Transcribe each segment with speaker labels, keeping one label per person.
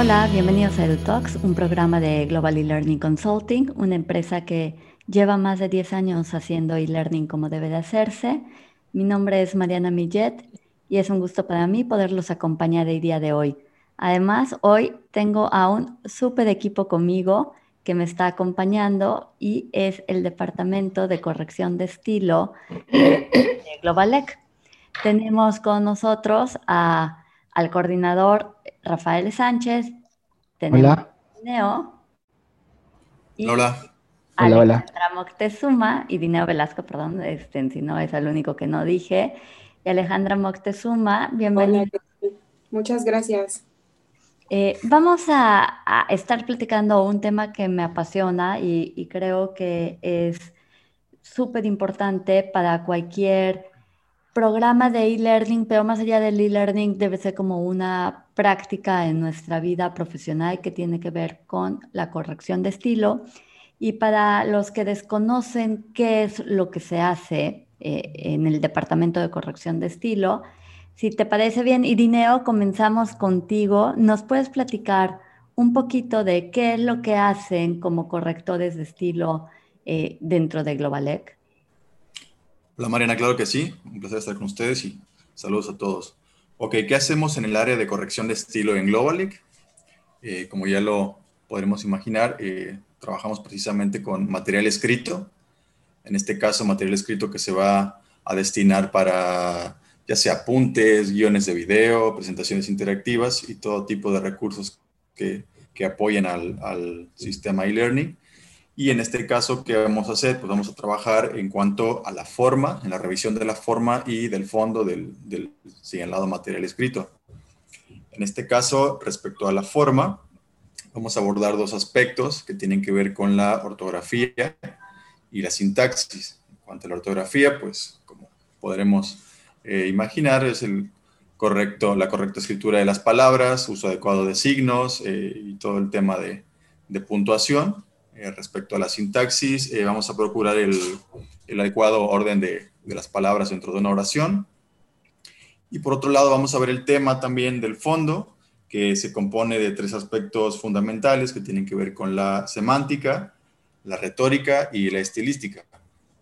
Speaker 1: Hola, bienvenidos a EduTalks, un programa de Global E-Learning Consulting, una empresa que lleva más de 10 años haciendo e-learning como debe de hacerse. Mi nombre es Mariana Millet y es un gusto para mí poderlos acompañar el día de hoy. Además, hoy tengo a un súper equipo conmigo que me está acompañando y es el Departamento de Corrección de Estilo de Globalec. Tenemos con nosotros al coordinador Rafael Sánchez.
Speaker 2: hola.
Speaker 1: Dineo.
Speaker 3: hola.
Speaker 1: Alejandra Moctezuma y Dineo Velasco, perdón, este, si no es el único que no dije. Y Alejandra Moctezuma, bienvenida.
Speaker 4: Muchas gracias.
Speaker 1: Eh, vamos a, estar platicando un tema que me apasiona y, y creo que es súper importante para cualquier programa de e-learning, pero más allá del e-learning debe ser como una práctica en nuestra vida profesional que tiene que ver con la corrección de estilo. Y para los que desconocen qué es lo que se hace eh, en el departamento de corrección de estilo, si te parece bien, Irineo, comenzamos contigo. ¿Nos puedes platicar un poquito de qué es lo que hacen como correctores de estilo eh, dentro de Globalec?
Speaker 3: Hola Mariana, claro que sí. Un placer estar con ustedes y saludos a todos. Ok, ¿qué hacemos en el área de corrección de estilo en Globalic? Eh, como ya lo podremos imaginar, eh, trabajamos precisamente con material escrito. En este caso, material escrito que se va a destinar para ya sea apuntes, guiones de video, presentaciones interactivas y todo tipo de recursos que, que apoyen al, al sistema e-learning. Y en este caso, ¿qué vamos a hacer? Pues vamos a trabajar en cuanto a la forma, en la revisión de la forma y del fondo del, del señalado material escrito. En este caso, respecto a la forma, vamos a abordar dos aspectos que tienen que ver con la ortografía y la sintaxis. En cuanto a la ortografía, pues como podremos eh, imaginar, es el correcto, la correcta escritura de las palabras, uso adecuado de signos eh, y todo el tema de, de puntuación. Eh, respecto a la sintaxis, eh, vamos a procurar el, adecuado orden de, las palabras dentro de una oración. Y por otro lado, vamos a ver el tema también del fondo, que se compone de tres aspectos fundamentales que tienen que ver con la semántica, la retórica y la estilística.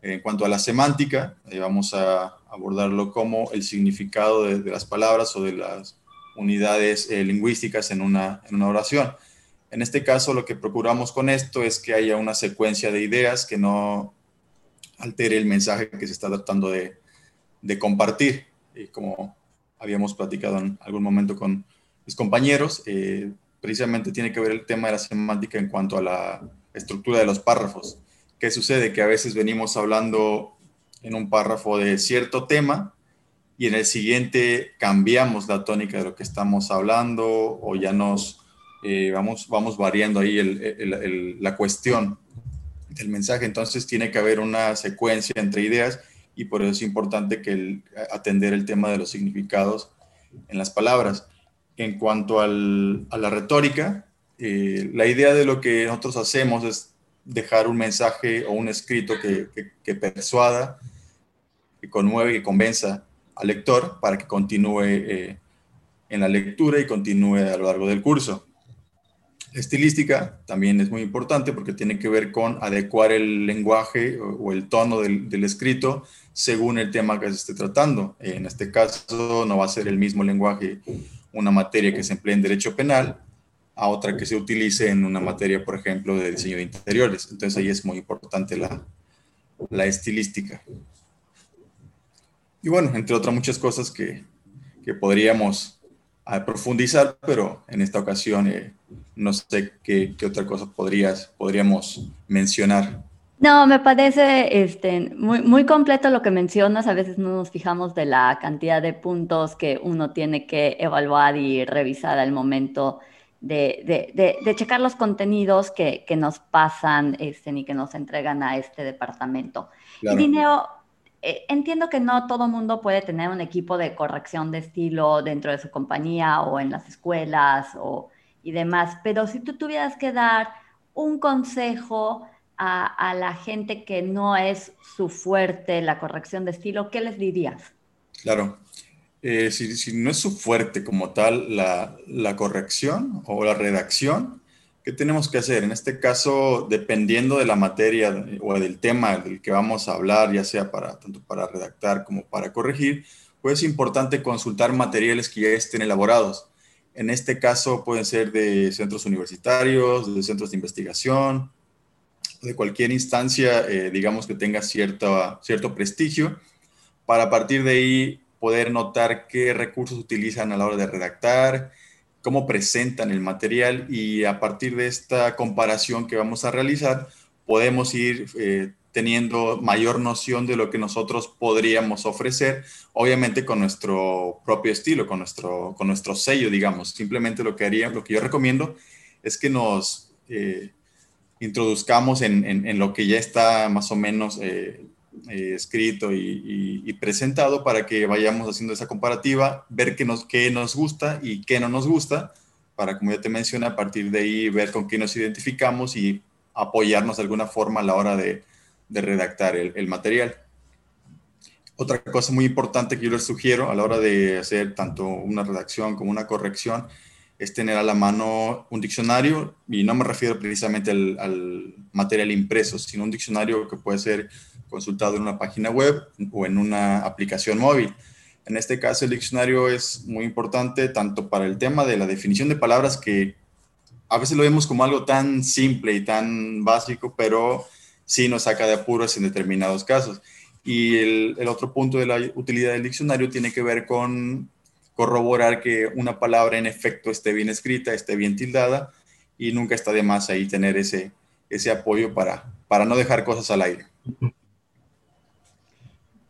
Speaker 3: En cuanto a la semántica, eh, vamos a abordarlo como el significado de, las palabras o de las unidades lingüísticas en una, en una oración. En este caso, lo que procuramos con esto es que haya una secuencia de ideas que no altere el mensaje que se está tratando de, compartir. Y como habíamos platicado en algún momento con mis compañeros, eh, precisamente tiene que ver el tema de la semántica en cuanto a la estructura de los párrafos. ¿Qué sucede? Que a veces venimos hablando en un párrafo de cierto tema y en el siguiente cambiamos la tónica de lo que estamos hablando o ya nos eh, vamos, vamos variando ahí la cuestión del mensaje. Entonces tiene que haber una secuencia entre ideas y por eso es importante que atender el tema de los significados en las palabras. En cuanto a la retórica, eh, la idea de lo que nosotros hacemos es dejar un mensaje o un escrito que, persuada, que conmueve, que convenza al lector para que continúe eh, en la lectura y continúe a lo largo del curso estilística también es muy importante porque tiene que ver con adecuar el lenguaje o, el tono del, escrito según el tema que se esté tratando. En este caso no va a ser el mismo lenguaje una materia que se emplea en derecho penal a otra que se utilice en una materia, por ejemplo, de diseño de interiores. Entonces ahí es muy importante la, la estilística. Y bueno, entre otras muchas cosas que, que podríamos ah, profundizar, pero en esta ocasión eh, no sé qué, otra cosa podrías, podríamos mencionar.
Speaker 1: No, me parece este, muy, muy completo lo que mencionas. A veces no nos fijamos de la cantidad de puntos que uno tiene que evaluar y revisar al momento de, checar los contenidos que, nos pasan este, y que nos entregan a este departamento. Y Dineo, eh, entiendo que no todo mundo puede tener un equipo de corrección de estilo dentro de su compañía o en las escuelas o y demás. Pero si tú tuvieras que dar un consejo a, la gente que no es su fuerte la corrección de estilo, ¿qué les dirías?
Speaker 3: Claro. eh, si, no es su fuerte como tal la, la, corrección o la redacción, ¿qué tenemos que hacer? En este caso, dependiendo de la materia o del tema del que vamos a hablar, ya sea para, tanto para redactar como para corregir, pues es importante consultar materiales que ya estén elaborados. En este caso pueden ser de centros universitarios, de centros de investigación, de cualquier instancia, eh, digamos que tenga cierto, cierto prestigio, para a partir de ahí poder notar qué recursos utilizan a la hora de redactar, cómo presentan el material y a partir de esta comparación que vamos a realizar, podemos ir eh, teniendo mayor noción de lo que nosotros podríamos ofrecer, obviamente con nuestro propio estilo, con nuestro, con nuestro sello, digamos. Simplemente lo que haría, lo que yo recomiendo es que nos eh, introduzcamos en, en, lo que ya está más o menos eh, eh, escrito y, presentado para que vayamos haciendo esa comparativa, ver qué nos, qué nos gusta y qué no nos gusta, para, como ya te mencioné, a partir de ahí ver con qué nos identificamos y apoyarnos de alguna forma a la hora de, de redactar el, el, material. Otra cosa muy importante que yo les sugiero a la hora de hacer tanto una redacción como una corrección es tener a la mano un diccionario, y no me refiero precisamente al, al material impreso, sino un diccionario que puede ser consultado en una página web o en una aplicación móvil. En este caso, el diccionario es muy importante tanto para el tema de la definición de palabras que a veces lo vemos como algo tan simple y tan básico, pero sí nos saca de apuros en determinados casos. Y el, el otro punto de la utilidad del diccionario tiene que ver con corroborar que una palabra en efecto esté bien escrita, esté bien tildada y nunca está de más ahí tener ese, ese apoyo para, para no dejar cosas al aire.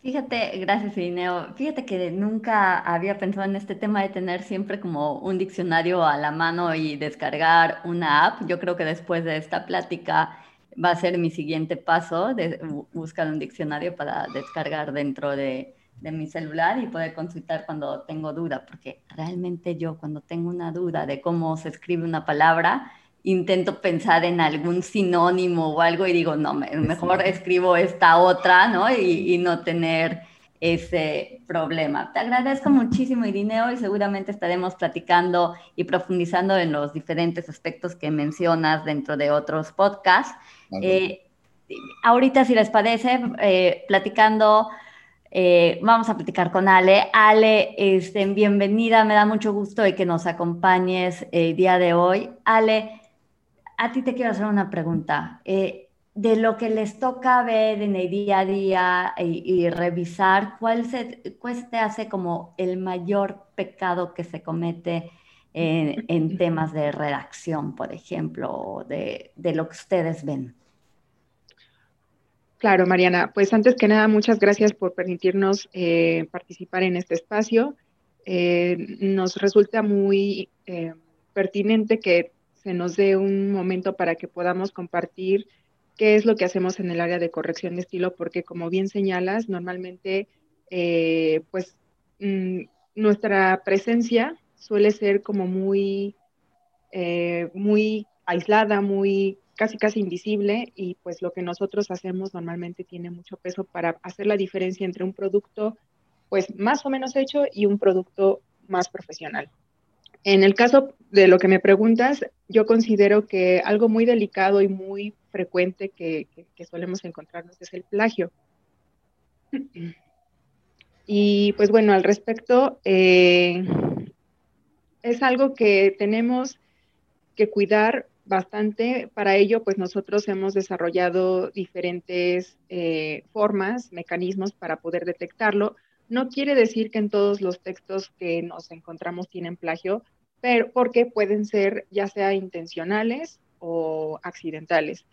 Speaker 1: Fíjate, gracias Irineo. Fíjate que nunca había pensado en este tema de tener siempre como un diccionario a la mano y descargar una app. Yo creo que después de esta plática va a ser mi siguiente paso de buscar un diccionario para descargar dentro de, de mi celular y poder consultar cuando tengo duda, porque realmente yo cuando tengo una duda de cómo se escribe una palabra, intento pensar en algún sinónimo o algo y digo, no, mejor escribo esta otra, ¿no? Y, no tener ese problema. Te agradezco muchísimo, Irineo, y seguramente estaremos platicando y profundizando en los diferentes aspectos que mencionas dentro de otros podcasts. Eh, ahorita, si les parece, eh, platicando, eh, vamos a platicar con Ale. Ale, este, bienvenida, me da mucho gusto de que nos acompañes el día de hoy. Ale, a ti te quiero hacer una pregunta. Eh, de lo que les toca ver en el día a día y, revisar, ¿cuál se, hace como el mayor pecado que se comete en, temas de redacción, por ejemplo, de, de, lo que ustedes ven?
Speaker 4: Claro, Mariana. Pues antes que nada, muchas gracias por permitirnos eh, participar en este espacio. Eh, nos resulta muy pertinente que se nos dé un momento para que podamos compartir qué es lo que hacemos en el área de corrección de estilo, porque como bien señalas, normalmente eh, pues mm, nuestra presencia suele ser como muy, eh, muy aislada, muy casi casi invisible y pues lo que nosotros hacemos normalmente tiene mucho peso para hacer la diferencia entre un producto pues más o menos hecho y un producto más profesional. En el caso de lo que me preguntas, yo considero que algo muy delicado y muy frecuente que, solemos encontrarnos es el plagio. Y pues bueno, al respecto, eh, es algo que tenemos que cuidar bastante. Para ello, pues nosotros hemos desarrollado diferentes eh, formas, mecanismos para poder detectarlo. No quiere decir que en todos los textos que nos encontramos tienen plagio, pero porque pueden ser ya sea intencionales o accidentales.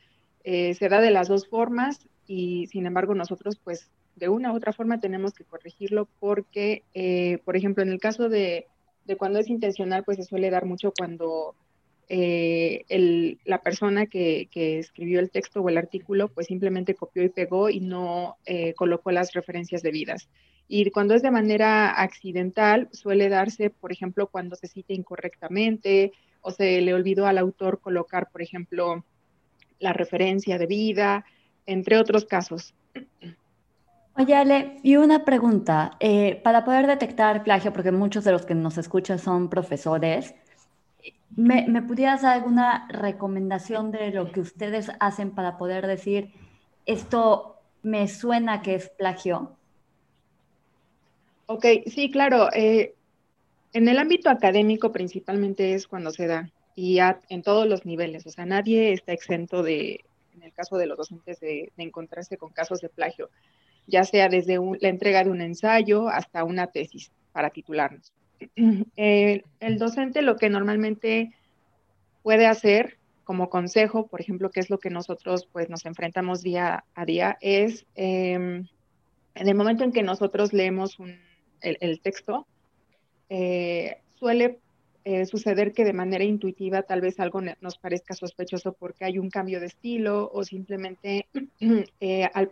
Speaker 4: Eh, se da de las dos formas y sin embargo nosotros pues de una u otra forma tenemos que corregirlo porque, eh, por ejemplo, en el caso de, cuando es intencional, pues se suele dar mucho cuando eh, la persona que, que, escribió el texto o el artículo pues simplemente copió y pegó y no colocó las referencias debidas. Y cuando es de manera accidental, suele darse, por ejemplo, cuando se cita incorrectamente o se le olvidó al autor colocar, por ejemplo, la referencia de vida, entre otros casos.
Speaker 1: Oye, Ale, y una pregunta. Eh, para poder detectar plagio, porque muchos de los que nos escuchan son profesores, ¿me, ¿me pudieras dar alguna recomendación de lo que ustedes hacen para poder decir, esto me suena que es plagio?
Speaker 4: Ok, sí, claro. Eh, en el ámbito académico principalmente es cuando se da y en todos los niveles. O sea, nadie está exento de, en el caso de los docentes, de encontrarse con casos de plagio ya sea desde la entrega de un ensayo hasta una tesis para titularnos. Eh, el docente lo que normalmente puede hacer como consejo, por ejemplo, que es lo que nosotros pues nos enfrentamos día a día, es em, en el momento en que nosotros leemos el, texto, eh, suele eh, suceder que de manera intuitiva tal vez algo nos parezca sospechoso porque hay un cambio de estilo o simplemente al,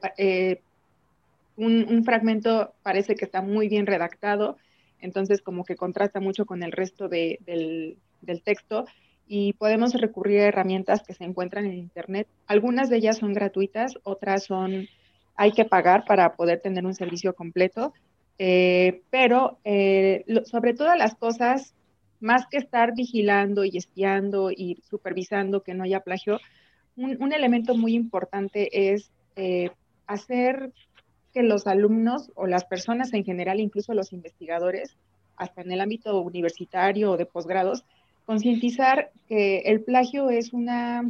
Speaker 4: un, fragmento parece que está muy bien redactado, entonces como que contrasta mucho con el resto del, texto y podemos recurrir a herramientas que se encuentran en Internet. Algunas de ellas son gratuitas, otras son, hay que pagar para poder tener un servicio completo, eh, pero eh, sobre todas las cosas, más que estar vigilando y espiando y supervisando que no haya plagio, un, elemento muy importante es eh, hacer que los alumnos o las personas en general, incluso los investigadores, hasta en el ámbito universitario o de posgrados, concientizar que el plagio es una,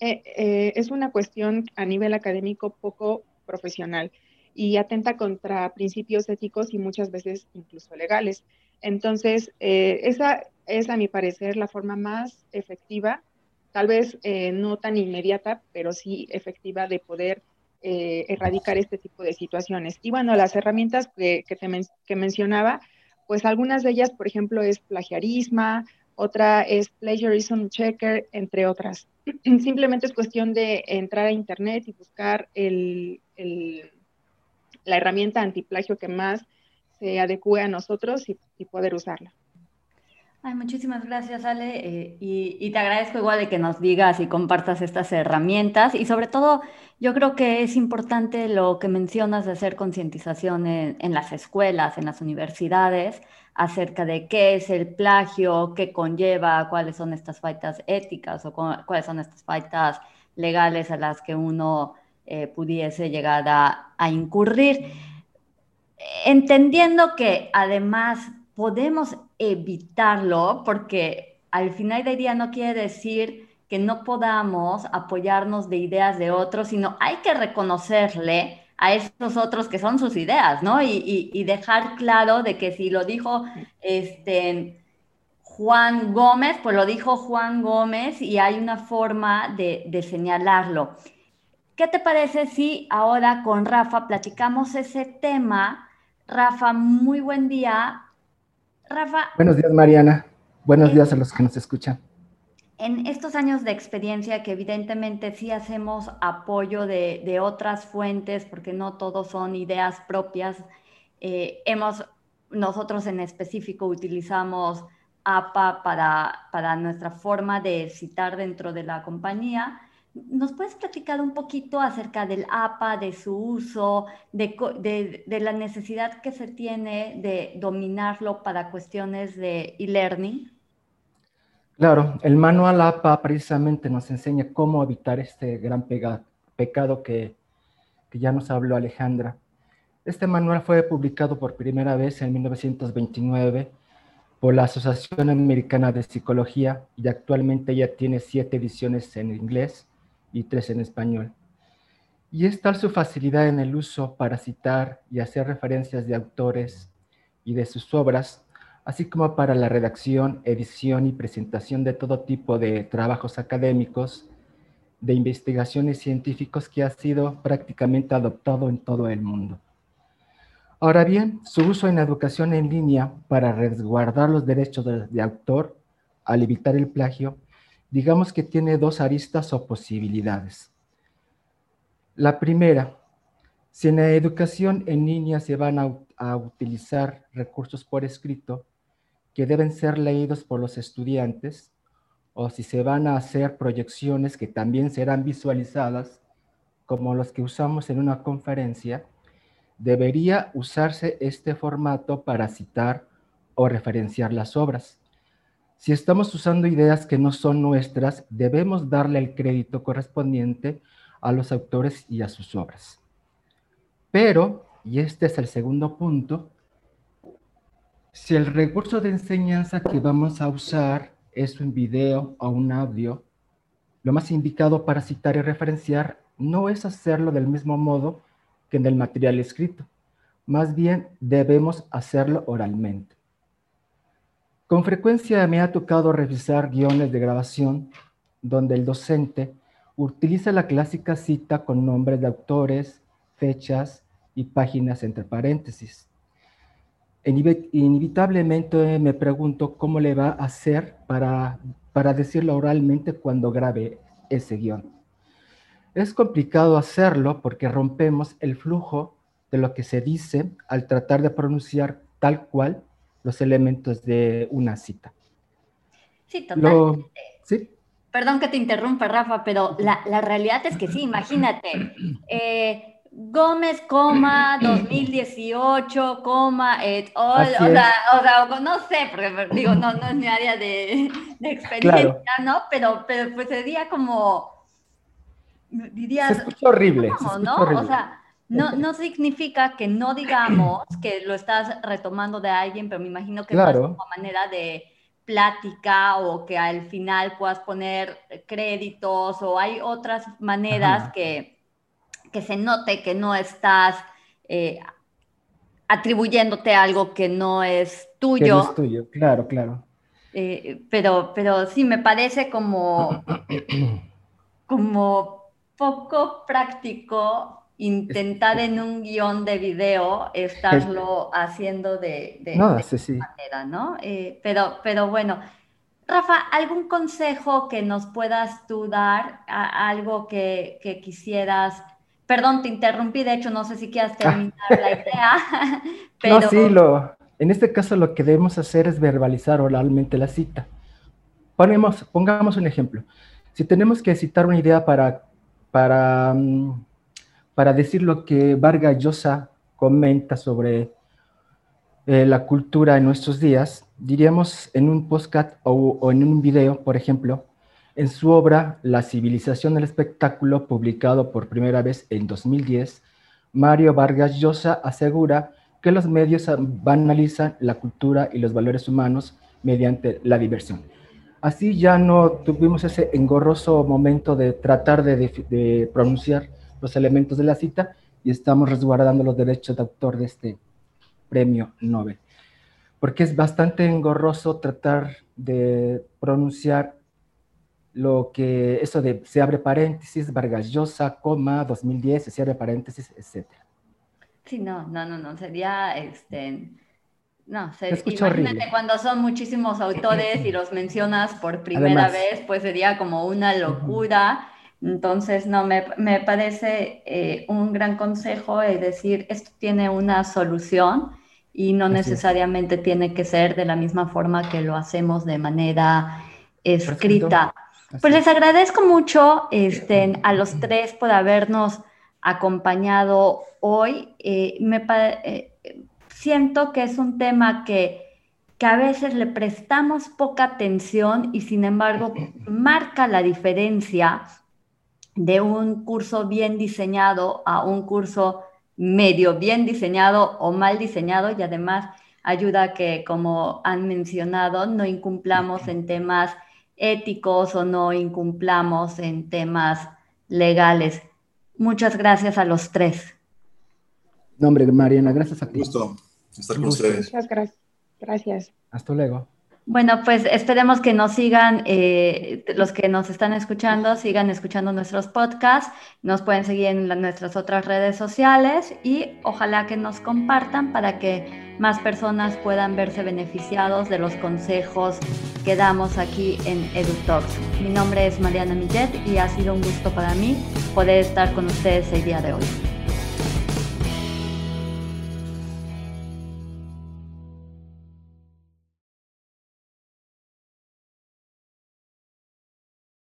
Speaker 4: es una cuestión a nivel académico poco profesional y atenta contra principios éticos y muchas veces incluso legales. Entonces, eh, esa es a mi parecer la forma más efectiva, tal vez no tan inmediata, pero sí efectiva de poder eh, erradicar este tipo de situaciones. Y bueno, las herramientas que, que, mencionaba, pues algunas de ellas, por ejemplo, es plagiarismo, otra es plagiarism checker, entre otras. Simplemente es cuestión de entrar a internet y buscar el, la herramienta antiplagio que más se adecue a nosotros y poder usarla.
Speaker 1: Ay, muchísimas gracias, Ale. Eh, y, te agradezco igual de que nos digas y compartas estas herramientas. Y sobre todo, yo creo que es importante lo que mencionas de hacer concientización en, las escuelas, en las universidades, acerca de qué es el plagio, qué conlleva, cuáles son estas faltas éticas o cuáles son estas faltas legales a las que uno eh, pudiese llegar a, a incurrir. Entendiendo que además podemos evitarlo porque al final del día no quiere decir que no podamos apoyarnos de ideas de otros, sino hay que reconocerle a esos otros que son sus ideas, ¿no? Y, dejar claro de que si lo dijo este, Juan Gómez, pues lo dijo Juan Gómez y hay una forma de, de señalarlo. ¿Qué te parece si ahora con Rafa platicamos ese tema? Rafa, muy buen día. Rafa.
Speaker 2: Buenos días, Mariana. Buenos días a los que nos escuchan.
Speaker 1: En estos años de experiencia, que evidentemente sí hacemos apoyo de, otras fuentes, porque no todos son ideas propias, eh, hemos, nosotros en específico utilizamos APA para, para nuestra forma de citar dentro de la compañía ¿Nos puedes platicar un poquito acerca del APA, de su uso, de, la necesidad que se tiene de dominarlo para cuestiones de e-learning?
Speaker 2: Claro, el manual APA precisamente nos enseña cómo evitar este gran pecado que, que ya nos habló Alejandra. Este manual fue publicado por primera vez en 1929 por la Asociación Americana de Psicología y actualmente ya tiene siete ediciones en inglés y tres en español. Y es tal su facilidad en el uso para citar y hacer referencias de autores y de sus obras, así como para la redacción, edición y presentación de todo tipo de trabajos académicos, de investigaciones científicos que ha sido prácticamente adoptado en todo el mundo. Ahora bien, su uso en educación en línea para resguardar los derechos de, de autor al evitar el plagio digamos que tiene dos aristas o posibilidades. La primera, si en la educación en línea se van a, utilizar recursos por escrito que deben ser leídos por los estudiantes, o si se van a hacer proyecciones que también serán visualizadas, como los que usamos en una conferencia, debería usarse este formato para citar o referenciar las obras. Si estamos usando ideas que no son nuestras, debemos darle el crédito correspondiente a los autores y a sus obras. Pero, y este es el segundo punto, si el recurso de enseñanza que vamos a usar es un video o un audio, lo más indicado para citar y referenciar no es hacerlo del mismo modo que en el material escrito. Más bien debemos hacerlo oralmente. Con frecuencia me ha tocado revisar guiones de grabación donde el docente utiliza la clásica cita con nombres de autores, fechas y páginas entre paréntesis. Inevitablemente me pregunto cómo le va a hacer para, para decirlo oralmente cuando grabe ese guion. Es complicado hacerlo porque rompemos el flujo de lo que se dice al tratar de pronunciar tal cual los elementos de una cita.
Speaker 1: Sí, totalmente. ¿sí? Perdón que te interrumpa, Rafa, pero la, la realidad es que sí, imagínate. Eh, Gómez, coma, 2018, coma, et o, sea, o, sea, no sé, porque digo, no, no es mi área de, de experiencia, ¿no? Pero, pero pues sería como,
Speaker 2: dirías... Se horrible.
Speaker 1: ¿no? O sea, no, no significa que no digamos que lo estás retomando de alguien, pero me imagino que es una manera de plática o que al final puedas poner créditos o hay otras maneras que, que se note que no estás eh, atribuyéndote algo que no es tuyo. Que no
Speaker 2: es tuyo, claro, claro.
Speaker 1: Eh, pero, pero sí, me parece como, como poco práctico intentar en un guion de video estarlo haciendo de, de, manera, ¿no? Eh, pero, pero bueno, Rafa, ¿algún consejo que nos puedas tú dar? algo que, quisieras... Perdón, te interrumpí, de hecho, no sé si quieras terminar la idea.
Speaker 2: Pero... No, sí, lo, en este caso lo que debemos hacer es verbalizar oralmente la cita. Ponemos, pongamos un ejemplo. Si tenemos que citar una idea para, para mm, para decir lo que Vargas Llosa comenta sobre eh, la cultura en nuestros días, diríamos en un podcast o, en un video, por ejemplo, en su obra La civilización del espectáculo, publicado por primera vez en 2010, Mario Vargas Llosa asegura que los medios banalizan la cultura y los valores humanos mediante la diversión. Así ya no tuvimos ese engorroso momento de tratar de pronunciar los elementos de la cita y estamos resguardando los derechos de autor de este premio Nobel. Porque es bastante engorroso tratar de pronunciar lo que, eso de se abre paréntesis, Vargas Llosa, coma, 2010, se abre paréntesis, etc.
Speaker 1: Sí, no, no, no, no, sería, este, no, se, imagínate cuando son muchísimos autores y los mencionas por primera vez, pues sería como una locura. Entonces, no, me, parece eh, un gran consejo es decir, esto tiene una solución y no necesariamente tiene que ser de la misma forma que lo hacemos de manera escrita. Pues les agradezco mucho este, a los tres por habernos acompañado hoy. Eh, me eh, siento que es un tema que, que a veces le prestamos poca atención y sin embargo marca la diferencia de un curso bien diseñado a un curso medio bien diseñado o mal diseñado y además ayuda a que, como han mencionado, no incumplamos en temas éticos o no incumplamos en temas legales. Muchas gracias a los tres.
Speaker 2: No, hombre, Mariana, gracias a ti.
Speaker 3: Gusto estar con ustedes.
Speaker 4: Muchas gracias. Gracias.
Speaker 2: Hasta luego.
Speaker 1: Bueno, pues esperemos que nos sigan, eh, los que nos están escuchando, sigan escuchando nuestros podcasts, nos pueden seguir en nuestras otras redes sociales y ojalá que nos compartan para que más personas puedan verse beneficiados de los consejos que damos aquí en EduTalks. Mi nombre es Mariana Millet y ha sido un gusto para mí poder estar con ustedes el día de hoy.